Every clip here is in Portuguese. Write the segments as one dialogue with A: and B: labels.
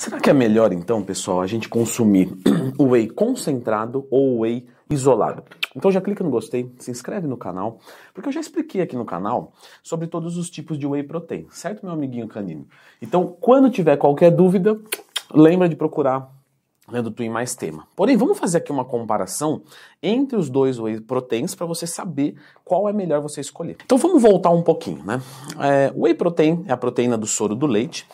A: Será que é melhor então, pessoal, a gente consumir o whey concentrado ou o whey isolado? Então já clica no gostei, se inscreve no canal, porque eu já expliquei aqui no canal sobre todos os tipos de whey protein, certo, meu amiguinho canino? Então, quando tiver qualquer dúvida, lembra de procurar né, do Twin mais tema. Porém, vamos fazer aqui uma comparação entre os dois whey proteins para você saber qual é melhor você escolher. Então vamos voltar um pouquinho, né? É, whey protein é a proteína do soro do leite.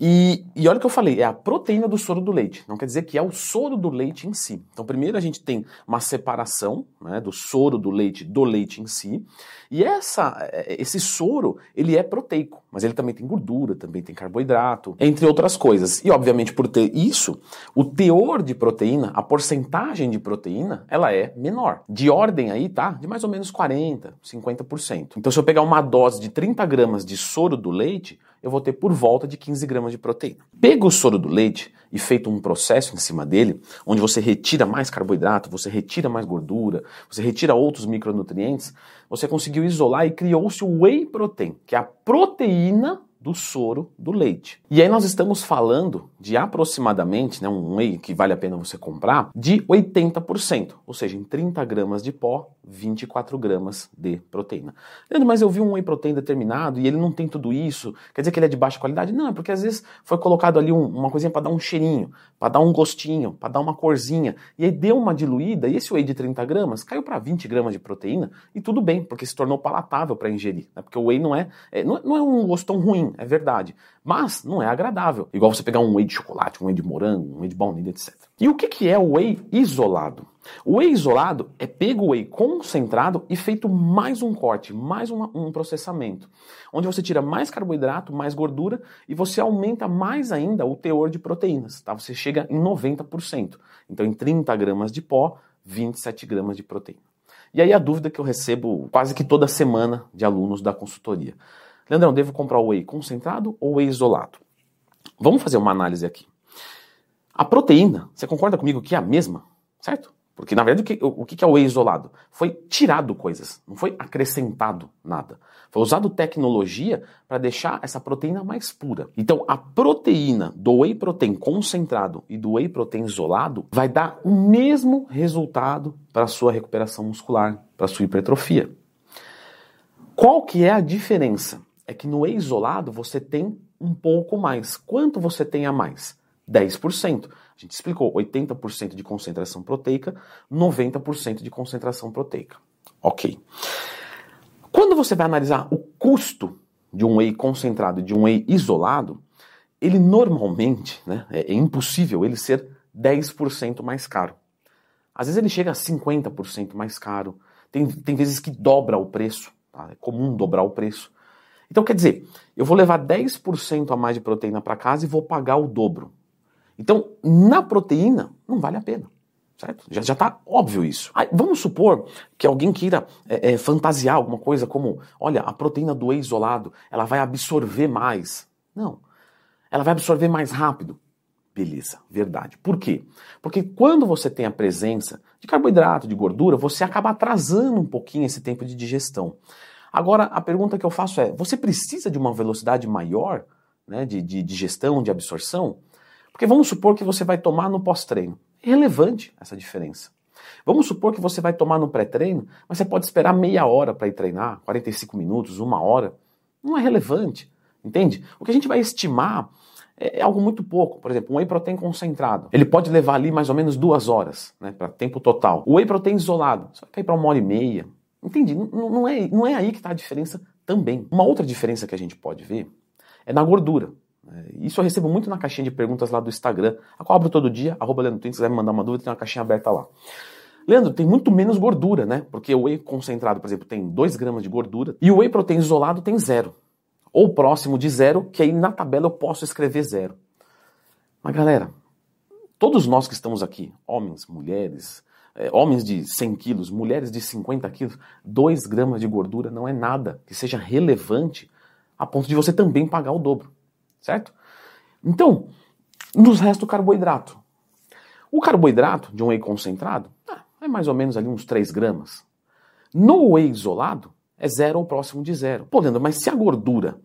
A: E, e olha o que eu falei, é a proteína do soro do leite. Não quer dizer que é o soro do leite em si. Então, primeiro a gente tem uma separação né, do soro do leite do leite em si. E essa, é, esse soro, ele é proteico, mas ele também tem gordura, também tem carboidrato, entre outras coisas. E, obviamente, por ter isso, o teor de proteína, a porcentagem de proteína, ela é menor. De ordem aí, tá? De mais ou menos 40%, 50%. Então, se eu pegar uma dose de 30 gramas de soro do leite, eu vou ter por volta de 15 gramas de proteína. Pega o soro do leite e feito um processo em cima dele, onde você retira mais carboidrato, você retira mais gordura, você retira outros micronutrientes, você conseguiu isolar e criou-se o whey protein, que é a proteína do soro do leite. E aí nós estamos falando de aproximadamente, né, um whey que vale a pena você comprar, de 80%, ou seja, em 30 gramas de pó, 24 gramas de proteína. Leandro, mas eu vi um whey protein determinado e ele não tem tudo isso, quer dizer que ele é de baixa qualidade? Não, é porque às vezes foi colocado ali um, uma coisinha para dar um cheirinho, para dar um gostinho, para dar uma corzinha, e aí deu uma diluída e esse whey de 30 gramas caiu para 20 gramas de proteína e tudo bem, porque se tornou palatável para ingerir, né? porque o whey não é, é, não é, não é um gosto tão ruim, é verdade. Mas não é agradável. Igual você pegar um whey de chocolate, um whey de morango, um whey de baunilha, etc. E o que, que é o whey isolado? O whey isolado é pego o whey concentrado e feito mais um corte, mais uma, um processamento, onde você tira mais carboidrato, mais gordura e você aumenta mais ainda o teor de proteínas, tá? Você chega em 90%. Então, em 30 gramas de pó, 27 gramas de proteína. E aí a dúvida que eu recebo quase que toda semana de alunos da consultoria. Leandrão, devo comprar o whey concentrado ou whey isolado? Vamos fazer uma análise aqui. A proteína, você concorda comigo que é a mesma, certo? Porque, na verdade, o que, o que é o whey isolado? Foi tirado coisas, não foi acrescentado nada. Foi usado tecnologia para deixar essa proteína mais pura. Então, a proteína do whey protein concentrado e do whey protein isolado vai dar o mesmo resultado para a sua recuperação muscular, para a sua hipertrofia. Qual que é a diferença? É que no isolado você tem um pouco mais. Quanto você tem a mais? 10%. A gente explicou 80% de concentração proteica, 90% de concentração proteica. Ok. Quando você vai analisar o custo de um whey concentrado e de um whey isolado, ele normalmente, né, é, é impossível ele ser 10% mais caro. Às vezes ele chega a 50% mais caro. Tem, tem vezes que dobra o preço. Tá? É comum dobrar o preço. Então, quer dizer, eu vou levar 10% a mais de proteína para casa e vou pagar o dobro. Então, na proteína, não vale a pena. Certo? Já está óbvio isso. Aí, vamos supor que alguém queira é, é, fantasiar alguma coisa como, olha, a proteína do whey isolado, ela vai absorver mais. Não. Ela vai absorver mais rápido. Beleza, verdade. Por quê? Porque quando você tem a presença de carboidrato, de gordura, você acaba atrasando um pouquinho esse tempo de digestão. Agora, a pergunta que eu faço é: você precisa de uma velocidade maior né, de, de digestão, de absorção? Porque vamos supor que você vai tomar no pós-treino. É relevante essa diferença. Vamos supor que você vai tomar no pré-treino, mas você pode esperar meia hora para ir treinar, 45 minutos, uma hora. Não é relevante, entende? O que a gente vai estimar é, é algo muito pouco. Por exemplo, um whey protein concentrado. Ele pode levar ali mais ou menos duas horas, né, para tempo total. O whey protein isolado, você vai cair para uma hora e meia, Entendi. Não, não, é, não é aí que está a diferença também. Uma outra diferença que a gente pode ver é na gordura. É, isso eu recebo muito na caixinha de perguntas lá do Instagram, a qual abro todo dia, arroba Leandro Twin, se quiser me mandar uma dúvida, tem uma caixinha aberta lá. Leandro, tem muito menos gordura, né? Porque o whey concentrado, por exemplo, tem 2 gramas de gordura e o whey protein isolado tem zero. Ou próximo de zero, que aí na tabela eu posso escrever zero. Mas galera, todos nós que estamos aqui, homens, mulheres, é, homens de 100 quilos, mulheres de 50 quilos, 2 gramas de gordura não é nada que seja relevante a ponto de você também pagar o dobro, certo? Então, nos resta o carboidrato. O carboidrato de um whey concentrado ah, é mais ou menos ali uns 3 gramas. No whey isolado, é zero ou próximo de zero. Pô, Leandro, mas se a gordura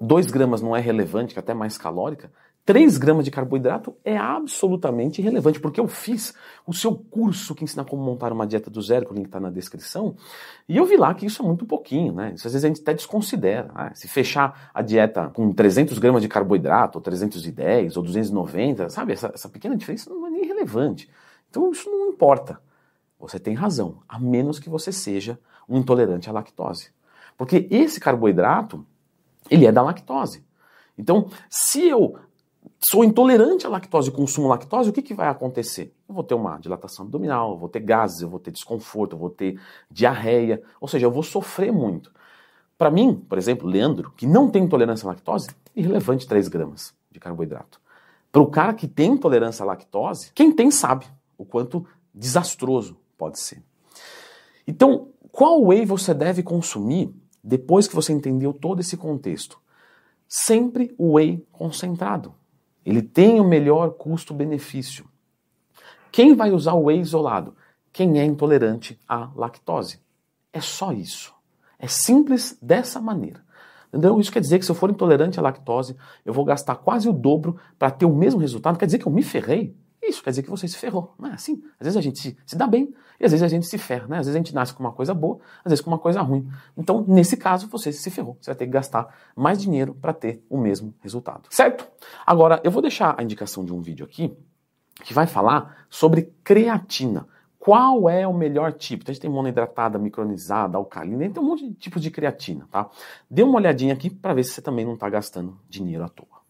A: 2 gramas não é relevante, que é até mais calórica, 3 gramas de carboidrato é absolutamente irrelevante, porque eu fiz o seu curso que ensina como montar uma dieta do zero, que o link está na descrição, e eu vi lá que isso é muito pouquinho, né? Isso às vezes a gente até desconsidera. Né? Se fechar a dieta com 300 gramas de carboidrato, ou 310, ou 290, sabe? Essa, essa pequena diferença não é nem relevante. Então isso não importa. Você tem razão, a menos que você seja um intolerante à lactose. Porque esse carboidrato, ele é da lactose. Então, se eu sou intolerante à lactose e consumo lactose, o que, que vai acontecer? Eu vou ter uma dilatação abdominal, eu vou ter gases, eu vou ter desconforto, eu vou ter diarreia, ou seja, eu vou sofrer muito. Para mim, por exemplo, Leandro, que não tem intolerância à lactose, irrelevante 3 gramas de carboidrato. Para o cara que tem intolerância à lactose, quem tem sabe o quanto desastroso pode ser. Então, qual whey você deve consumir depois que você entendeu todo esse contexto? Sempre o whey concentrado. Ele tem o melhor custo-benefício. Quem vai usar o whey isolado? Quem é intolerante à lactose. É só isso. É simples dessa maneira. Entendeu? Isso quer dizer que se eu for intolerante à lactose, eu vou gastar quase o dobro para ter o mesmo resultado. Quer dizer que eu me ferrei? Isso quer dizer que você se ferrou. Não é assim? Às vezes a gente se, se dá bem e às vezes a gente se ferra. Né? Às vezes a gente nasce com uma coisa boa, às vezes com uma coisa ruim. Então, nesse caso, você se ferrou. Você vai ter que gastar mais dinheiro para ter o mesmo resultado. Certo? Agora, eu vou deixar a indicação de um vídeo aqui que vai falar sobre creatina. Qual é o melhor tipo? Então, a gente tem monoidratada, micronizada, alcalina, tem um monte de tipos de creatina, tá? Dê uma olhadinha aqui para ver se você também não está gastando dinheiro à toa.